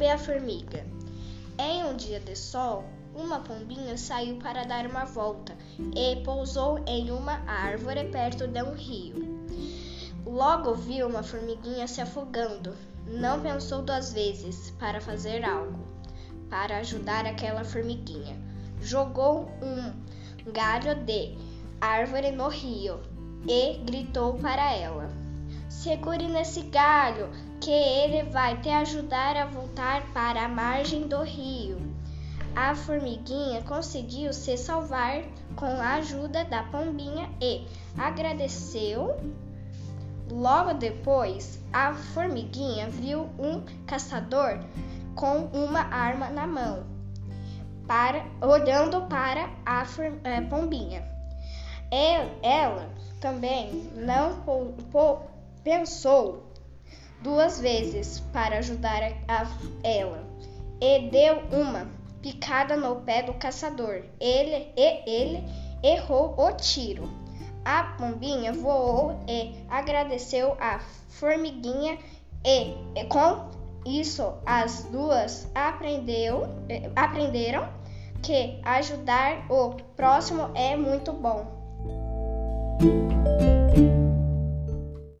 e a formiga. Em um dia de sol, uma pombinha saiu para dar uma volta e pousou em uma árvore perto de um rio. Logo viu uma formiguinha se afogando. Não pensou duas vezes para fazer algo para ajudar aquela formiguinha. Jogou um galho de árvore no rio e gritou para ela: Segure nesse galho, que ele vai te ajudar a voltar para a margem do rio. A formiguinha conseguiu se salvar com a ajuda da pombinha e agradeceu. Logo depois, a formiguinha viu um caçador com uma arma na mão, para, olhando para a é, pombinha. Ela também não pensou duas vezes para ajudar a ela e deu uma picada no pé do caçador. Ele e ele errou o tiro. A pombinha voou e agradeceu a formiguinha e, e com isso as duas aprendeu, aprenderam que ajudar o próximo é muito bom.